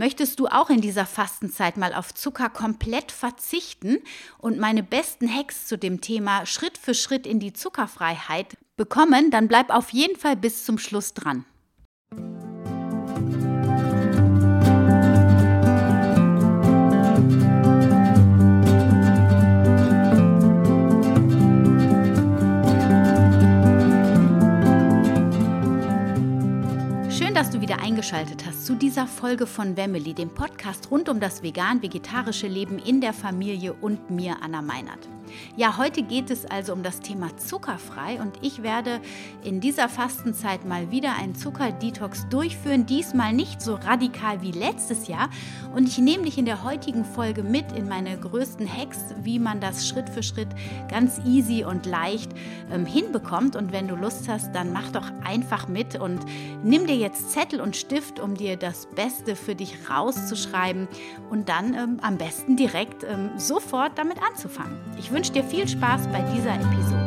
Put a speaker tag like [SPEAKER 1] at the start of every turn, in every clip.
[SPEAKER 1] Möchtest du auch in dieser Fastenzeit mal auf Zucker komplett verzichten und meine besten Hacks zu dem Thema Schritt für Schritt in die Zuckerfreiheit bekommen, dann bleib auf jeden Fall bis zum Schluss dran. Dass du wieder eingeschaltet hast zu dieser Folge von Wemmeli, dem Podcast rund um das vegan-vegetarische Leben in der Familie und mir, Anna Meinert. Ja, heute geht es also um das Thema zuckerfrei und ich werde in dieser Fastenzeit mal wieder einen Zuckerdetox durchführen, diesmal nicht so radikal wie letztes Jahr und ich nehme dich in der heutigen Folge mit in meine größten Hacks, wie man das Schritt für Schritt ganz easy und leicht ähm, hinbekommt und wenn du Lust hast, dann mach doch einfach mit und nimm dir jetzt Zettel und Stift, um dir das Beste für dich rauszuschreiben und dann ähm, am besten direkt ähm, sofort damit anzufangen. Ich wünsche dir viel Spaß bei dieser Episode.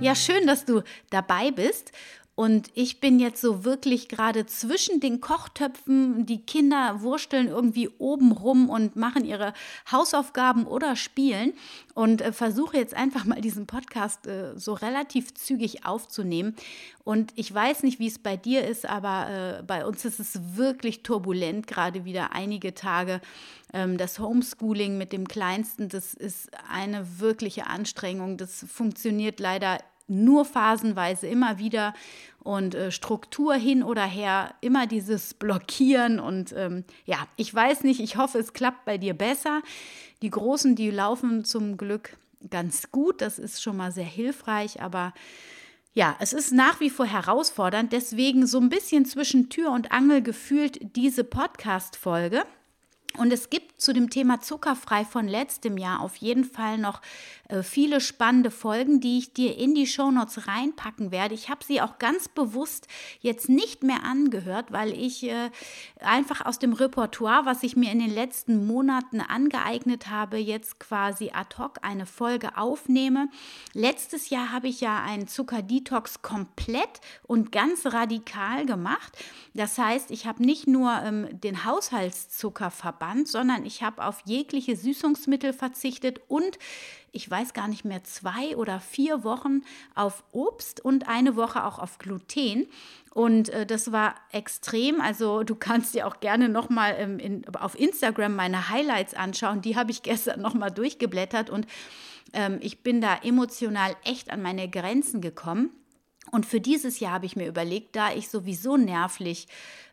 [SPEAKER 1] Ja, schön, dass du dabei bist. Und ich bin jetzt so wirklich gerade zwischen den Kochtöpfen. Die Kinder wursteln irgendwie oben rum und machen ihre Hausaufgaben oder spielen. Und äh, versuche jetzt einfach mal diesen Podcast äh, so relativ zügig aufzunehmen. Und ich weiß nicht, wie es bei dir ist, aber äh, bei uns ist es wirklich turbulent, gerade wieder einige Tage. Ähm, das Homeschooling mit dem Kleinsten, das ist eine wirkliche Anstrengung. Das funktioniert leider nur phasenweise immer wieder und äh, Struktur hin oder her, immer dieses Blockieren und ähm, ja, ich weiß nicht, ich hoffe, es klappt bei dir besser. Die Großen, die laufen zum Glück ganz gut, das ist schon mal sehr hilfreich, aber ja, es ist nach wie vor herausfordernd, deswegen so ein bisschen zwischen Tür und Angel gefühlt diese Podcast-Folge. Und es gibt zu dem Thema zuckerfrei von letztem Jahr auf jeden Fall noch äh, viele spannende Folgen, die ich dir in die Shownotes reinpacken werde. Ich habe sie auch ganz bewusst jetzt nicht mehr angehört, weil ich äh, einfach aus dem Repertoire, was ich mir in den letzten Monaten angeeignet habe, jetzt quasi ad hoc eine Folge aufnehme. Letztes Jahr habe ich ja einen Zuckerdetox komplett und ganz radikal gemacht. Das heißt, ich habe nicht nur ähm, den Haushaltszucker verbannt, sondern ich habe auf jegliche Süßungsmittel verzichtet und ich weiß gar nicht mehr, zwei oder vier Wochen auf Obst und eine Woche auch auf Gluten. Und äh, das war extrem. Also du kannst dir auch gerne nochmal ähm, in, auf Instagram meine Highlights anschauen. Die habe ich gestern nochmal durchgeblättert und ähm, ich bin da emotional echt an meine Grenzen gekommen. Und für dieses Jahr habe ich mir überlegt, da ich sowieso nervlich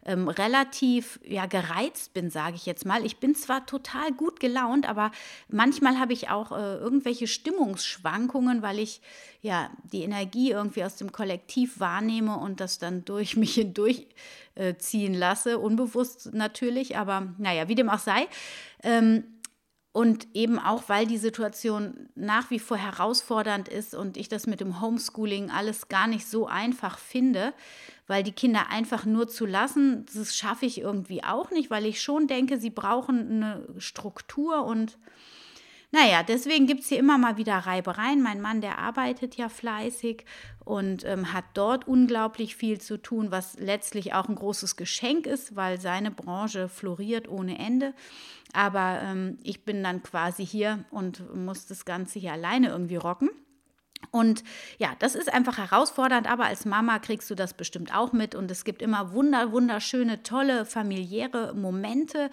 [SPEAKER 1] ähm, relativ ja, gereizt bin, sage ich jetzt mal. Ich bin zwar total gut gelaunt, aber manchmal habe ich auch äh, irgendwelche Stimmungsschwankungen, weil ich ja die Energie irgendwie aus dem Kollektiv wahrnehme und das dann durch mich hindurch äh, ziehen lasse, unbewusst natürlich, aber naja, wie dem auch sei. Ähm, und eben auch, weil die Situation nach wie vor herausfordernd ist und ich das mit dem Homeschooling alles gar nicht so einfach finde, weil die Kinder einfach nur zu lassen, das schaffe ich irgendwie auch nicht, weil ich schon denke, sie brauchen eine Struktur und naja, deswegen gibt es hier immer mal wieder Reibereien. Mein Mann, der arbeitet ja fleißig und ähm, hat dort unglaublich viel zu tun, was letztlich auch ein großes Geschenk ist, weil seine Branche floriert ohne Ende. Aber ähm, ich bin dann quasi hier und muss das Ganze hier alleine irgendwie rocken. Und ja, das ist einfach herausfordernd, aber als Mama kriegst du das bestimmt auch mit und es gibt immer wunder, wunderschöne, tolle familiäre Momente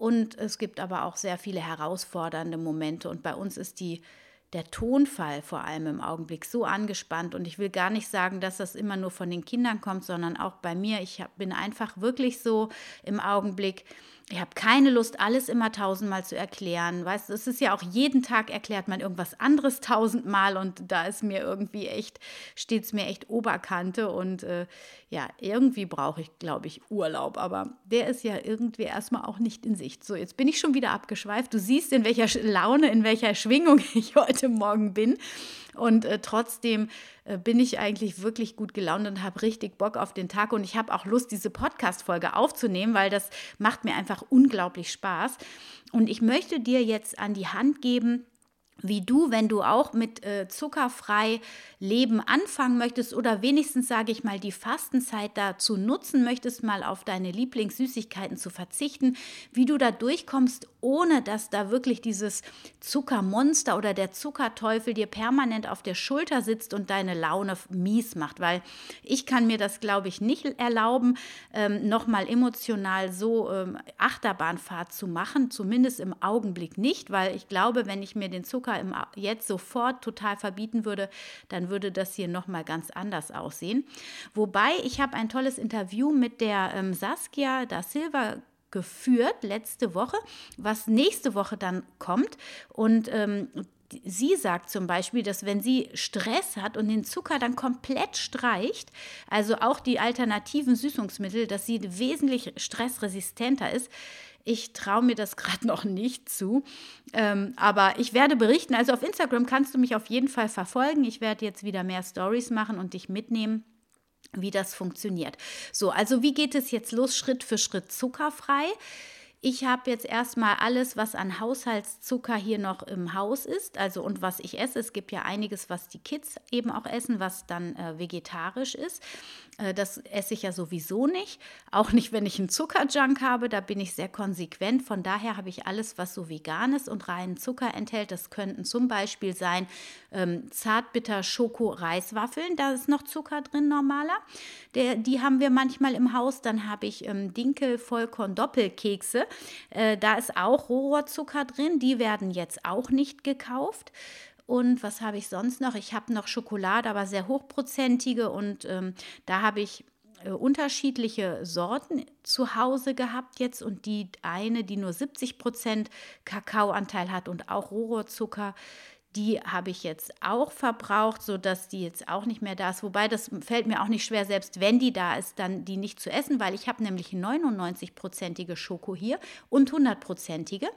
[SPEAKER 1] und es gibt aber auch sehr viele herausfordernde Momente und bei uns ist die der Tonfall vor allem im Augenblick so angespannt und ich will gar nicht sagen, dass das immer nur von den Kindern kommt, sondern auch bei mir. Ich bin einfach wirklich so im Augenblick ich habe keine Lust, alles immer tausendmal zu erklären. Weißt du, es ist ja auch jeden Tag erklärt man irgendwas anderes tausendmal und da ist mir irgendwie echt, steht es mir echt Oberkante und äh, ja, irgendwie brauche ich, glaube ich, Urlaub, aber der ist ja irgendwie erstmal auch nicht in Sicht. So, jetzt bin ich schon wieder abgeschweift. Du siehst, in welcher Laune, in welcher Schwingung ich heute Morgen bin. Und äh, trotzdem äh, bin ich eigentlich wirklich gut gelaunt und habe richtig Bock auf den Tag. Und ich habe auch Lust, diese Podcast-Folge aufzunehmen, weil das macht mir einfach unglaublich Spaß. Und ich möchte dir jetzt an die Hand geben, wie du, wenn du auch mit äh, zuckerfrei Leben anfangen möchtest oder wenigstens, sage ich mal, die Fastenzeit dazu nutzen möchtest, mal auf deine Lieblingssüßigkeiten zu verzichten, wie du da durchkommst, ohne dass da wirklich dieses Zuckermonster oder der Zuckerteufel dir permanent auf der Schulter sitzt und deine Laune mies macht. Weil ich kann mir das, glaube ich, nicht erlauben, ähm, nochmal emotional so ähm, Achterbahnfahrt zu machen, zumindest im Augenblick nicht, weil ich glaube, wenn ich mir den Zucker im, jetzt sofort total verbieten würde, dann würde das hier nochmal ganz anders aussehen. Wobei, ich habe ein tolles Interview mit der ähm, Saskia da Silva geführt letzte Woche, was nächste Woche dann kommt. Und ähm, sie sagt zum Beispiel, dass wenn sie Stress hat und den Zucker dann komplett streicht, also auch die alternativen Süßungsmittel, dass sie wesentlich stressresistenter ist. Ich traue mir das gerade noch nicht zu. Ähm, aber ich werde berichten. Also auf Instagram kannst du mich auf jeden Fall verfolgen. Ich werde jetzt wieder mehr Stories machen und dich mitnehmen wie das funktioniert. So, also wie geht es jetzt los, Schritt für Schritt zuckerfrei? Ich habe jetzt erstmal alles, was an Haushaltszucker hier noch im Haus ist, also und was ich esse. Es gibt ja einiges, was die Kids eben auch essen, was dann äh, vegetarisch ist. Äh, das esse ich ja sowieso nicht. Auch nicht, wenn ich einen Zuckerjunk habe. Da bin ich sehr konsequent. Von daher habe ich alles, was so vegan ist und reinen Zucker enthält. Das könnten zum Beispiel sein ähm, Zartbitter-Schoko-Reiswaffeln. Da ist noch Zucker drin, normaler. Der, die haben wir manchmal im Haus. Dann habe ich ähm, Dinkel-Vollkorn-Doppelkekse. Äh, da ist auch Rohrzucker drin. Die werden jetzt auch nicht gekauft. Und was habe ich sonst noch? Ich habe noch Schokolade, aber sehr hochprozentige. Und ähm, da habe ich äh, unterschiedliche Sorten zu Hause gehabt jetzt. Und die eine, die nur 70 Prozent Kakaoanteil hat und auch Rohrzucker, die habe ich jetzt auch verbraucht, sodass die jetzt auch nicht mehr da ist. Wobei das fällt mir auch nicht schwer, selbst wenn die da ist, dann die nicht zu essen, weil ich habe nämlich 99-prozentige Schoko hier und 100-prozentige.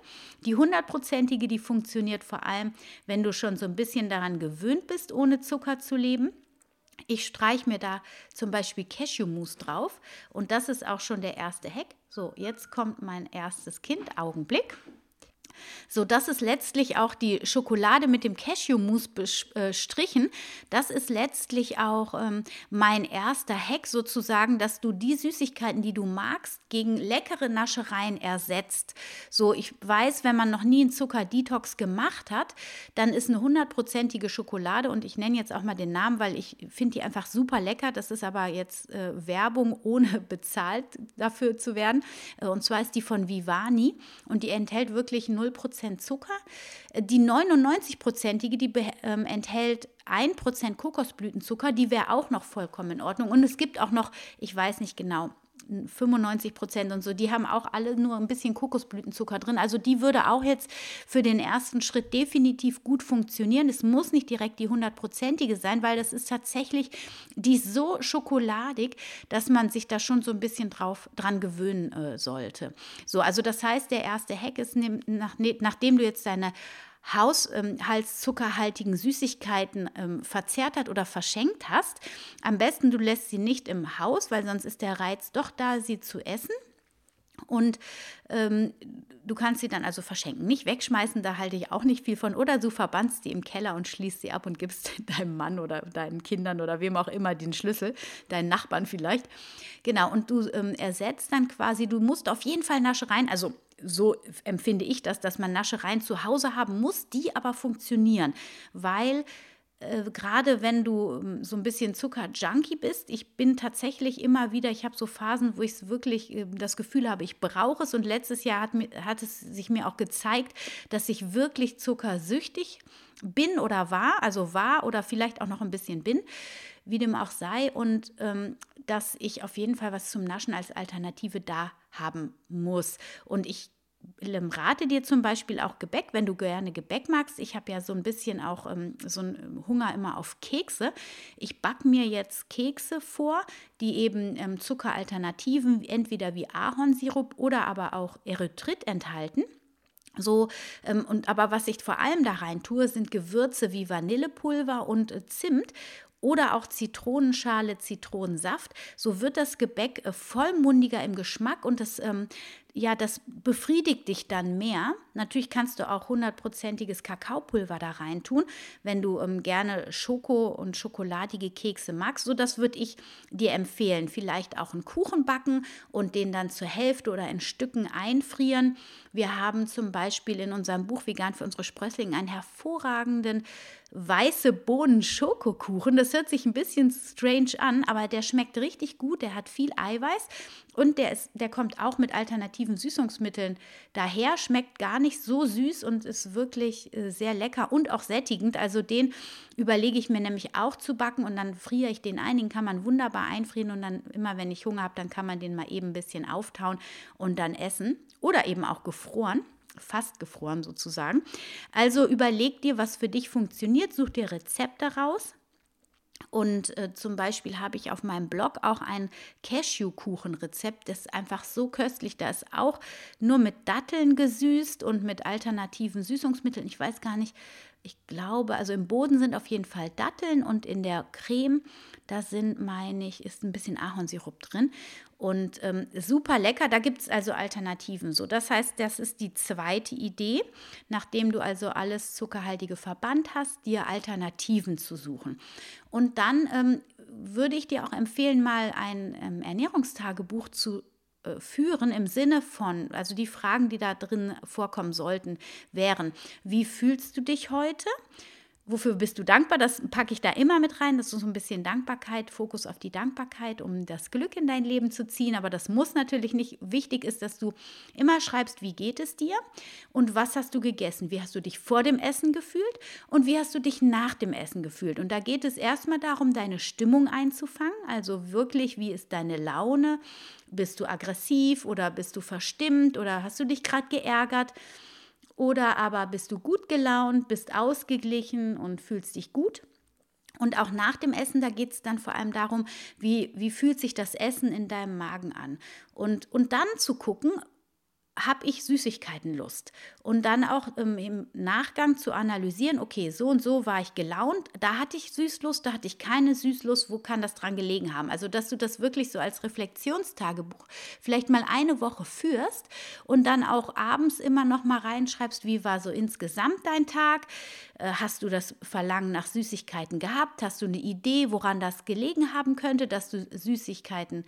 [SPEAKER 1] Die 100-prozentige, die funktioniert vor allem, wenn du schon so ein bisschen daran gewöhnt bist, ohne Zucker zu leben. Ich streiche mir da zum Beispiel Cashewmus drauf und das ist auch schon der erste Hack. So, jetzt kommt mein erstes Kind. So, das ist letztlich auch die Schokolade mit dem Cashew-Mousse bestrichen. Das ist letztlich auch ähm, mein erster Hack sozusagen, dass du die Süßigkeiten, die du magst, gegen leckere Naschereien ersetzt. So, ich weiß, wenn man noch nie einen Zucker-Detox gemacht hat, dann ist eine hundertprozentige Schokolade und ich nenne jetzt auch mal den Namen, weil ich finde die einfach super lecker. Das ist aber jetzt äh, Werbung, ohne bezahlt dafür zu werden. Äh, und zwar ist die von Vivani und die enthält wirklich 0% Zucker. Die 99-prozentige, die ähm, enthält 1% Kokosblütenzucker, die wäre auch noch vollkommen in Ordnung. Und es gibt auch noch, ich weiß nicht genau, 95 Prozent und so, die haben auch alle nur ein bisschen Kokosblütenzucker drin. Also die würde auch jetzt für den ersten Schritt definitiv gut funktionieren. Es muss nicht direkt die hundertprozentige sein, weil das ist tatsächlich, die ist so schokoladig, dass man sich da schon so ein bisschen drauf, dran gewöhnen äh, sollte. So, also das heißt, der erste Hack ist, nach, nachdem du jetzt deine haushaltszuckerhaltigen ähm, Süßigkeiten ähm, verzehrt hat oder verschenkt hast. Am besten du lässt sie nicht im Haus, weil sonst ist der Reiz doch da, sie zu essen. Und ähm, du kannst sie dann also verschenken. Nicht wegschmeißen, da halte ich auch nicht viel von. Oder du verbannst die im Keller und schließt sie ab und gibst deinem Mann oder deinen Kindern oder wem auch immer den Schlüssel, deinen Nachbarn vielleicht. Genau, und du ähm, ersetzt dann quasi, du musst auf jeden Fall Naschereien, also so empfinde ich das, dass man Naschereien zu Hause haben muss, die aber funktionieren, weil äh, gerade wenn du ähm, so ein bisschen Zucker-Junkie bist, ich bin tatsächlich immer wieder, ich habe so Phasen, wo ich es wirklich äh, das Gefühl habe, ich brauche es. Und letztes Jahr hat, hat es sich mir auch gezeigt, dass ich wirklich zuckersüchtig bin oder war, also war oder vielleicht auch noch ein bisschen bin, wie dem auch sei. Und ähm, dass ich auf jeden Fall was zum Naschen als Alternative da haben muss. Und ich rate dir zum Beispiel auch Gebäck, wenn du gerne Gebäck magst. Ich habe ja so ein bisschen auch ähm, so einen Hunger immer auf Kekse. Ich backe mir jetzt Kekse vor, die eben ähm, Zuckeralternativen, entweder wie Ahornsirup oder aber auch Erythrit enthalten. So, ähm, und aber was ich vor allem da rein tue, sind Gewürze wie Vanillepulver und äh, Zimt oder auch Zitronenschale, Zitronensaft. So wird das Gebäck äh, vollmundiger im Geschmack und das ähm, ja, das befriedigt dich dann mehr. Natürlich kannst du auch hundertprozentiges Kakaopulver da rein tun, wenn du ähm, gerne Schoko und schokoladige Kekse magst. So, das würde ich dir empfehlen. Vielleicht auch einen Kuchen backen und den dann zur Hälfte oder in Stücken einfrieren. Wir haben zum Beispiel in unserem Buch Vegan für unsere Sprösslinge einen hervorragenden weiße Bohnen Schokokuchen. Das hört sich ein bisschen strange an, aber der schmeckt richtig gut. Der hat viel Eiweiß und der, ist, der kommt auch mit alternativen Süßungsmitteln daher, schmeckt gar nicht so süß und ist wirklich äh, sehr lecker und auch sättigend. Also den überlege ich mir nämlich auch zu backen und dann friere ich den ein. Den kann man wunderbar einfrieren und dann immer, wenn ich Hunger habe, dann kann man den mal eben ein bisschen auftauen und dann essen. Oder eben auch gefroren fast gefroren sozusagen. Also überleg dir, was für dich funktioniert, such dir Rezepte raus und äh, zum Beispiel habe ich auf meinem Blog auch ein Cashewkuchenrezept. Das ist einfach so köstlich. Da ist auch nur mit Datteln gesüßt und mit alternativen Süßungsmitteln. Ich weiß gar nicht, ich glaube, also im Boden sind auf jeden Fall Datteln und in der Creme, da sind, meine ich, ist ein bisschen Ahornsirup drin. Und ähm, super lecker, da gibt es also Alternativen. So, das heißt, das ist die zweite Idee, nachdem du also alles Zuckerhaltige verbannt hast, dir Alternativen zu suchen. Und dann ähm, würde ich dir auch empfehlen, mal ein ähm, Ernährungstagebuch zu führen im Sinne von, also die Fragen, die da drin vorkommen sollten, wären, wie fühlst du dich heute? Wofür bist du dankbar? Das packe ich da immer mit rein. Das ist so ein bisschen Dankbarkeit, Fokus auf die Dankbarkeit, um das Glück in dein Leben zu ziehen. Aber das muss natürlich nicht. Wichtig ist, dass du immer schreibst, wie geht es dir und was hast du gegessen? Wie hast du dich vor dem Essen gefühlt und wie hast du dich nach dem Essen gefühlt? Und da geht es erstmal darum, deine Stimmung einzufangen. Also wirklich, wie ist deine Laune? Bist du aggressiv oder bist du verstimmt oder hast du dich gerade geärgert? Oder aber bist du gut gelaunt, bist ausgeglichen und fühlst dich gut? Und auch nach dem Essen, da geht es dann vor allem darum, wie, wie fühlt sich das Essen in deinem Magen an. Und, und dann zu gucken, habe ich Süßigkeitenlust. Und dann auch ähm, im Nachgang zu analysieren, okay, so und so war ich gelaunt, da hatte ich Süßlust, da hatte ich keine Süßlust, wo kann das dran gelegen haben? Also, dass du das wirklich so als Reflexionstagebuch vielleicht mal eine Woche führst und dann auch abends immer noch mal reinschreibst, wie war so insgesamt dein Tag? Äh, hast du das Verlangen nach Süßigkeiten gehabt? Hast du eine Idee, woran das gelegen haben könnte, dass du Süßigkeiten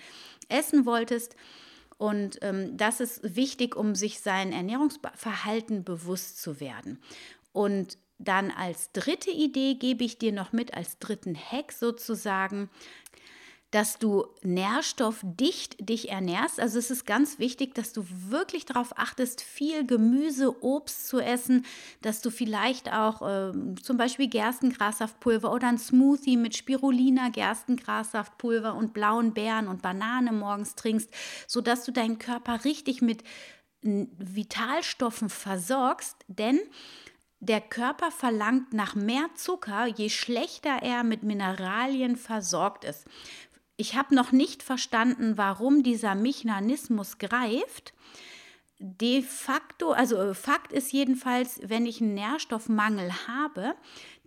[SPEAKER 1] essen wolltest? Und ähm, das ist wichtig, um sich sein Ernährungsverhalten bewusst zu werden. Und dann als dritte Idee gebe ich dir noch mit, als dritten Hack sozusagen, dass du nährstoffdicht dich ernährst. Also es ist ganz wichtig, dass du wirklich darauf achtest, viel Gemüse, Obst zu essen, dass du vielleicht auch äh, zum Beispiel Gerstengrassaftpulver oder ein Smoothie mit Spirulina, Gerstengrassaftpulver und blauen Beeren und Banane morgens trinkst, sodass du deinen Körper richtig mit Vitalstoffen versorgst, denn der Körper verlangt nach mehr Zucker, je schlechter er mit Mineralien versorgt ist. Ich habe noch nicht verstanden, warum dieser Mechanismus greift. De facto, also äh, Fakt ist jedenfalls, wenn ich einen Nährstoffmangel habe,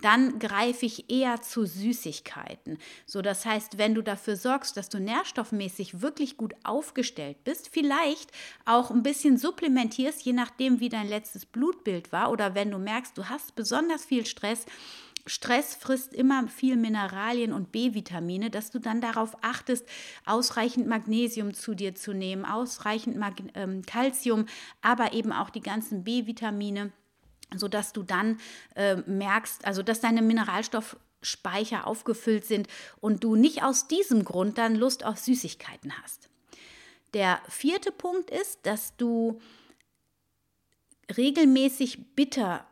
[SPEAKER 1] dann greife ich eher zu Süßigkeiten. So, das heißt, wenn du dafür sorgst, dass du nährstoffmäßig wirklich gut aufgestellt bist, vielleicht auch ein bisschen supplementierst, je nachdem, wie dein letztes Blutbild war, oder wenn du merkst, du hast besonders viel Stress, Stress frisst immer viel Mineralien und B-Vitamine, dass du dann darauf achtest, ausreichend Magnesium zu dir zu nehmen, ausreichend Mag ähm, Calcium, aber eben auch die ganzen B-Vitamine, sodass du dann äh, merkst, also dass deine Mineralstoffspeicher aufgefüllt sind und du nicht aus diesem Grund dann Lust auf Süßigkeiten hast. Der vierte Punkt ist, dass du regelmäßig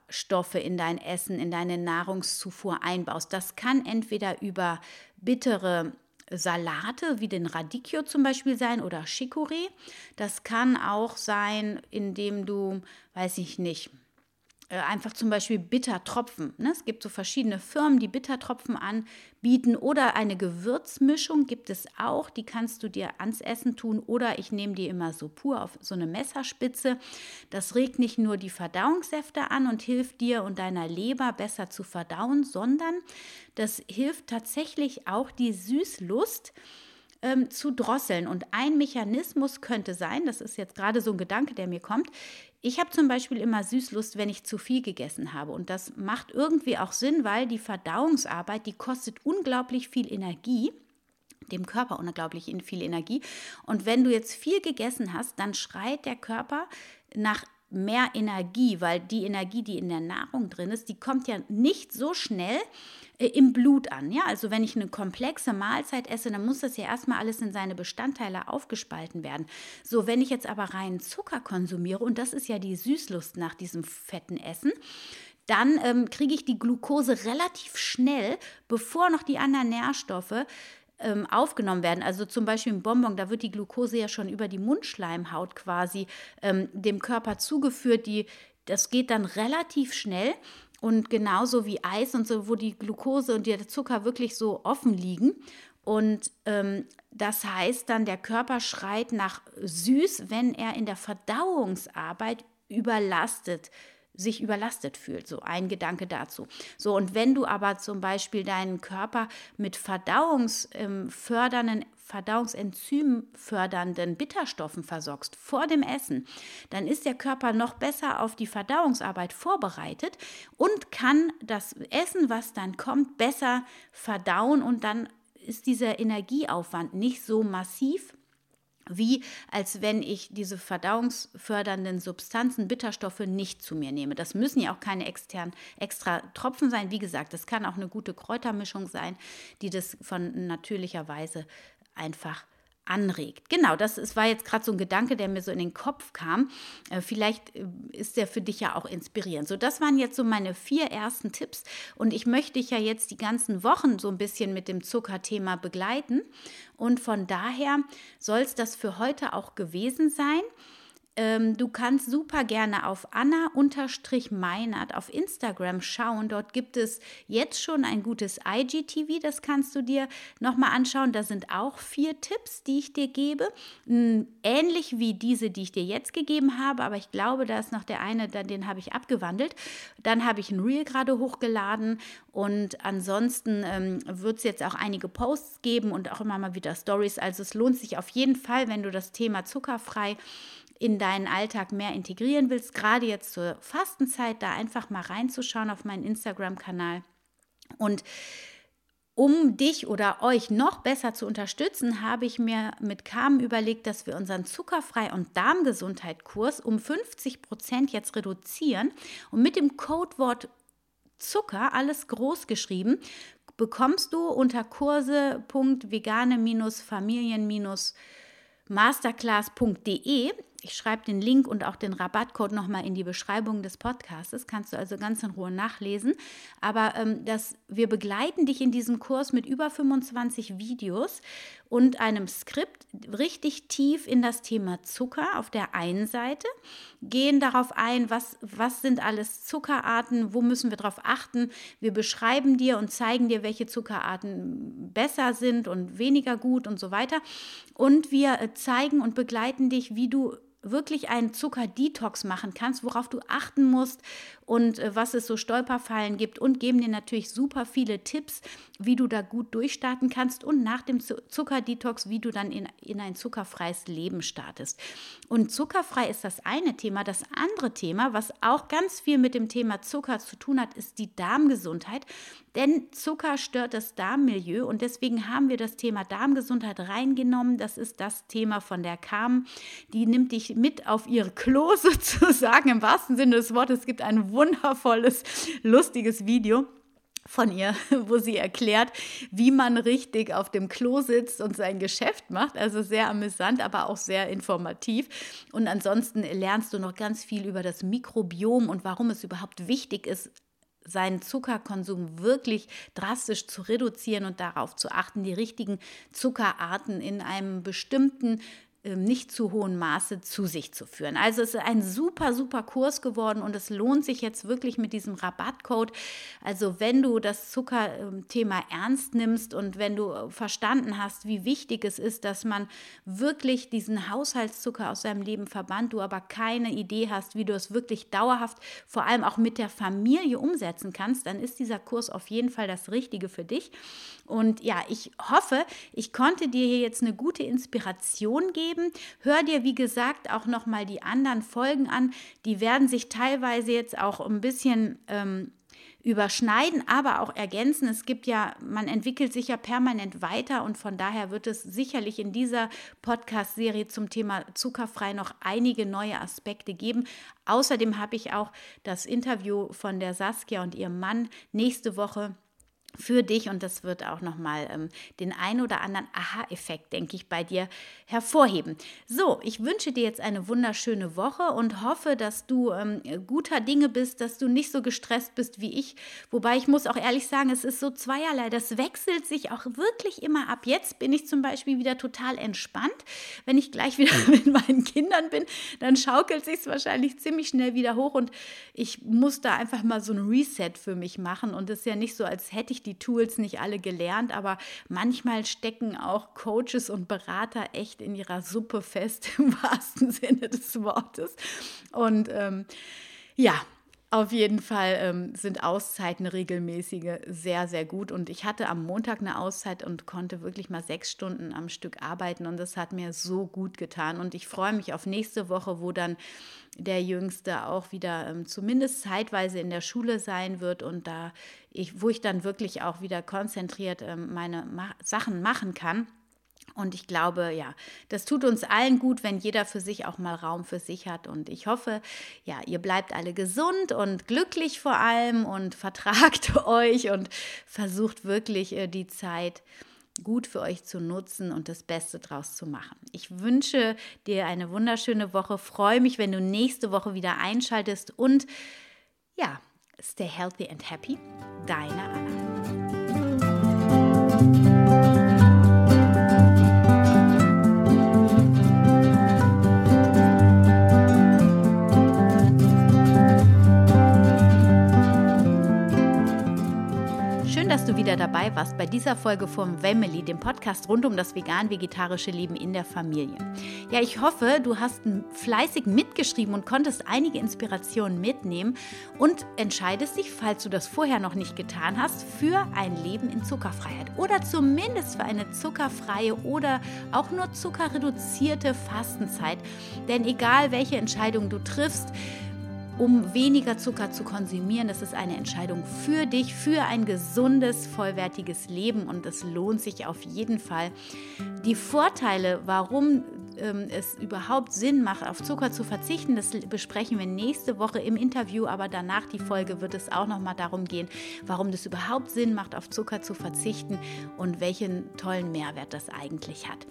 [SPEAKER 1] Bitterstoffe in dein Essen, in deine Nahrungszufuhr einbaust. Das kann entweder über bittere Salate wie den Radicchio zum Beispiel sein oder Chicorée. Das kann auch sein, indem du, weiß ich nicht, einfach zum Beispiel Bittertropfen. Ne? Es gibt so verschiedene Firmen, die Bittertropfen anbieten oder eine Gewürzmischung gibt es auch. Die kannst du dir ans Essen tun oder ich nehme die immer so pur auf so eine Messerspitze. Das regt nicht nur die Verdauungssäfte an und hilft dir und deiner Leber besser zu verdauen, sondern das hilft tatsächlich auch die Süßlust ähm, zu drosseln. Und ein Mechanismus könnte sein, das ist jetzt gerade so ein Gedanke, der mir kommt, ich habe zum Beispiel immer Süßlust, wenn ich zu viel gegessen habe. Und das macht irgendwie auch Sinn, weil die Verdauungsarbeit, die kostet unglaublich viel Energie dem Körper unglaublich viel Energie. Und wenn du jetzt viel gegessen hast, dann schreit der Körper nach mehr Energie, weil die Energie, die in der Nahrung drin ist, die kommt ja nicht so schnell äh, im Blut an. Ja? Also wenn ich eine komplexe Mahlzeit esse, dann muss das ja erstmal alles in seine Bestandteile aufgespalten werden. So, wenn ich jetzt aber reinen Zucker konsumiere, und das ist ja die Süßlust nach diesem fetten Essen, dann ähm, kriege ich die Glucose relativ schnell, bevor noch die anderen Nährstoffe ähm, aufgenommen werden. Also zum Beispiel im Bonbon, da wird die Glucose ja schon über die Mundschleimhaut quasi ähm, dem Körper zugeführt. Die, das geht dann relativ schnell. Und genauso wie Eis und so, wo die Glucose und der Zucker wirklich so offen liegen. Und ähm, das heißt dann, der Körper schreit nach süß, wenn er in der Verdauungsarbeit überlastet sich überlastet fühlt. So ein Gedanke dazu. So, und wenn du aber zum Beispiel deinen Körper mit verdauungsfördernden, verdauungsenzymfördernden Bitterstoffen versorgst vor dem Essen, dann ist der Körper noch besser auf die Verdauungsarbeit vorbereitet und kann das Essen, was dann kommt, besser verdauen und dann ist dieser Energieaufwand nicht so massiv wie als wenn ich diese verdauungsfördernden Substanzen, Bitterstoffe nicht zu mir nehme. Das müssen ja auch keine externen extra Tropfen sein. Wie gesagt, das kann auch eine gute Kräutermischung sein, die das von natürlicher Weise einfach anregt. Genau, das ist, war jetzt gerade so ein Gedanke, der mir so in den Kopf kam. Äh, vielleicht äh, ist der für dich ja auch inspirierend. So, das waren jetzt so meine vier ersten Tipps und ich möchte dich ja jetzt die ganzen Wochen so ein bisschen mit dem Zuckerthema begleiten und von daher soll es das für heute auch gewesen sein. Ähm, du kannst super gerne auf Anna-Meinert auf Instagram schauen. Dort gibt es jetzt schon ein gutes IGTV, das kannst du dir nochmal anschauen. Da sind auch vier Tipps, die ich dir gebe. Ähnlich wie diese, die ich dir jetzt gegeben habe, aber ich glaube, da ist noch der eine, den habe ich abgewandelt. Dann habe ich ein Reel gerade hochgeladen und ansonsten ähm, wird es jetzt auch einige Posts geben und auch immer mal wieder Stories. Also es lohnt sich auf jeden Fall, wenn du das Thema zuckerfrei in deinen Alltag mehr integrieren willst, gerade jetzt zur Fastenzeit, da einfach mal reinzuschauen auf meinen Instagram-Kanal. Und um dich oder euch noch besser zu unterstützen, habe ich mir mit Carmen überlegt, dass wir unseren Zuckerfrei- und Darmgesundheit-Kurs um 50 Prozent jetzt reduzieren. Und mit dem Codewort Zucker, alles groß geschrieben, bekommst du unter kurse.vegane-familien- ich schreibe den Link und auch den Rabattcode nochmal in die Beschreibung des Podcasts. Kannst du also ganz in Ruhe nachlesen. Aber ähm, das, wir begleiten dich in diesem Kurs mit über 25 Videos und einem Skript richtig tief in das Thema Zucker auf der einen Seite, gehen darauf ein, was, was sind alles Zuckerarten, wo müssen wir darauf achten. Wir beschreiben dir und zeigen dir, welche Zuckerarten besser sind und weniger gut und so weiter. Und wir äh, zeigen und begleiten dich, wie du wirklich einen Zuckerdetox machen kannst, worauf du achten musst und äh, was es so Stolperfallen gibt und geben dir natürlich super viele Tipps, wie du da gut durchstarten kannst und nach dem Zuckerdetox, wie du dann in, in ein zuckerfreies Leben startest. Und zuckerfrei ist das eine Thema. Das andere Thema, was auch ganz viel mit dem Thema Zucker zu tun hat, ist die Darmgesundheit. Denn Zucker stört das Darmmilieu und deswegen haben wir das Thema Darmgesundheit reingenommen. Das ist das Thema von der Carmen. Die nimmt dich mit auf ihr Klo sozusagen im wahrsten Sinne des Wortes. Es gibt ein wundervolles, lustiges Video von ihr, wo sie erklärt, wie man richtig auf dem Klo sitzt und sein Geschäft macht. Also sehr amüsant, aber auch sehr informativ. Und ansonsten lernst du noch ganz viel über das Mikrobiom und warum es überhaupt wichtig ist, seinen Zuckerkonsum wirklich drastisch zu reduzieren und darauf zu achten, die richtigen Zuckerarten in einem bestimmten nicht zu hohen Maße zu sich zu führen. Also es ist ein super, super Kurs geworden und es lohnt sich jetzt wirklich mit diesem Rabattcode. Also wenn du das Zuckerthema ernst nimmst und wenn du äh, verstanden hast, wie wichtig es ist, dass man wirklich diesen Haushaltszucker aus seinem Leben verbannt, du aber keine Idee hast, wie du es wirklich dauerhaft, vor allem auch mit der Familie umsetzen kannst, dann ist dieser Kurs auf jeden Fall das Richtige für dich. Und ja, ich hoffe, ich konnte dir hier jetzt eine gute Inspiration geben. Hör dir, wie gesagt, auch nochmal die anderen Folgen an. Die werden sich teilweise jetzt auch ein bisschen ähm, überschneiden, aber auch ergänzen. Es gibt ja, man entwickelt sich ja permanent weiter und von daher wird es sicherlich in dieser Podcast-Serie zum Thema zuckerfrei noch einige neue Aspekte geben. Außerdem habe ich auch das Interview von der Saskia und ihrem Mann nächste Woche für dich und das wird auch nochmal ähm, den ein oder anderen Aha-Effekt, denke ich, bei dir hervorheben. So, ich wünsche dir jetzt eine wunderschöne Woche und hoffe, dass du ähm, guter Dinge bist, dass du nicht so gestresst bist wie ich. Wobei ich muss auch ehrlich sagen, es ist so zweierlei. Das wechselt sich auch wirklich immer ab. Jetzt bin ich zum Beispiel wieder total entspannt. Wenn ich gleich wieder mit meinen Kindern bin, dann schaukelt sich wahrscheinlich ziemlich schnell wieder hoch und ich muss da einfach mal so ein Reset für mich machen. Und es ist ja nicht so, als hätte ich die Tools nicht alle gelernt, aber manchmal stecken auch Coaches und Berater echt in ihrer Suppe fest, im wahrsten Sinne des Wortes. Und ähm, ja, auf jeden Fall ähm, sind Auszeiten regelmäßige sehr, sehr gut. Und ich hatte am Montag eine Auszeit und konnte wirklich mal sechs Stunden am Stück arbeiten. Und das hat mir so gut getan. Und ich freue mich auf nächste Woche, wo dann der Jüngste auch wieder ähm, zumindest zeitweise in der Schule sein wird und da ich, wo ich dann wirklich auch wieder konzentriert ähm, meine Ma Sachen machen kann. Und ich glaube, ja, das tut uns allen gut, wenn jeder für sich auch mal Raum für sich hat. Und ich hoffe, ja, ihr bleibt alle gesund und glücklich vor allem und vertragt euch und versucht wirklich äh, die Zeit gut für euch zu nutzen und das Beste draus zu machen. Ich wünsche dir eine wunderschöne Woche. Freue mich, wenn du nächste Woche wieder einschaltest und ja, stay healthy and happy. Deine Anna. Du wieder dabei warst bei dieser Folge vom Family, dem Podcast rund um das vegan-vegetarische Leben in der Familie. Ja, ich hoffe, du hast fleißig mitgeschrieben und konntest einige Inspirationen mitnehmen und entscheidest dich, falls du das vorher noch nicht getan hast, für ein Leben in Zuckerfreiheit oder zumindest für eine zuckerfreie oder auch nur zuckerreduzierte Fastenzeit. Denn egal welche Entscheidung du triffst, um weniger Zucker zu konsumieren. Das ist eine Entscheidung für dich, für ein gesundes, vollwertiges Leben und es lohnt sich auf jeden Fall. Die Vorteile, warum ähm, es überhaupt Sinn macht, auf Zucker zu verzichten, das besprechen wir nächste Woche im Interview, aber danach die Folge wird es auch nochmal darum gehen, warum das überhaupt Sinn macht, auf Zucker zu verzichten und welchen tollen Mehrwert das eigentlich hat.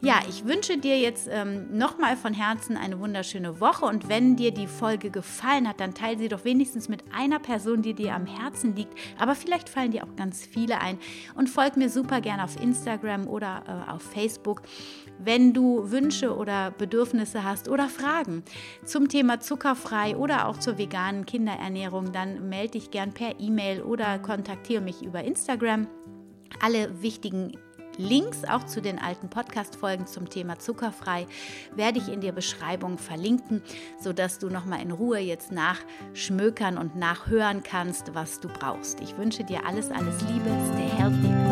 [SPEAKER 1] Ja, ich wünsche dir jetzt ähm, nochmal von Herzen eine wunderschöne Woche und wenn dir die Folge gefallen hat, dann teile sie doch wenigstens mit einer Person, die dir am Herzen liegt, aber vielleicht fallen dir auch ganz viele ein und folg mir super gerne auf Instagram oder äh, auf Facebook. Wenn du Wünsche oder Bedürfnisse hast oder Fragen zum Thema zuckerfrei oder auch zur veganen Kinderernährung, dann melde dich gern per E-Mail oder kontaktiere mich über Instagram. Alle wichtigen Links auch zu den alten Podcast-Folgen zum Thema zuckerfrei werde ich in der Beschreibung verlinken, sodass du nochmal in Ruhe jetzt nachschmökern und nachhören kannst, was du brauchst. Ich wünsche dir alles, alles Liebe, stay healthy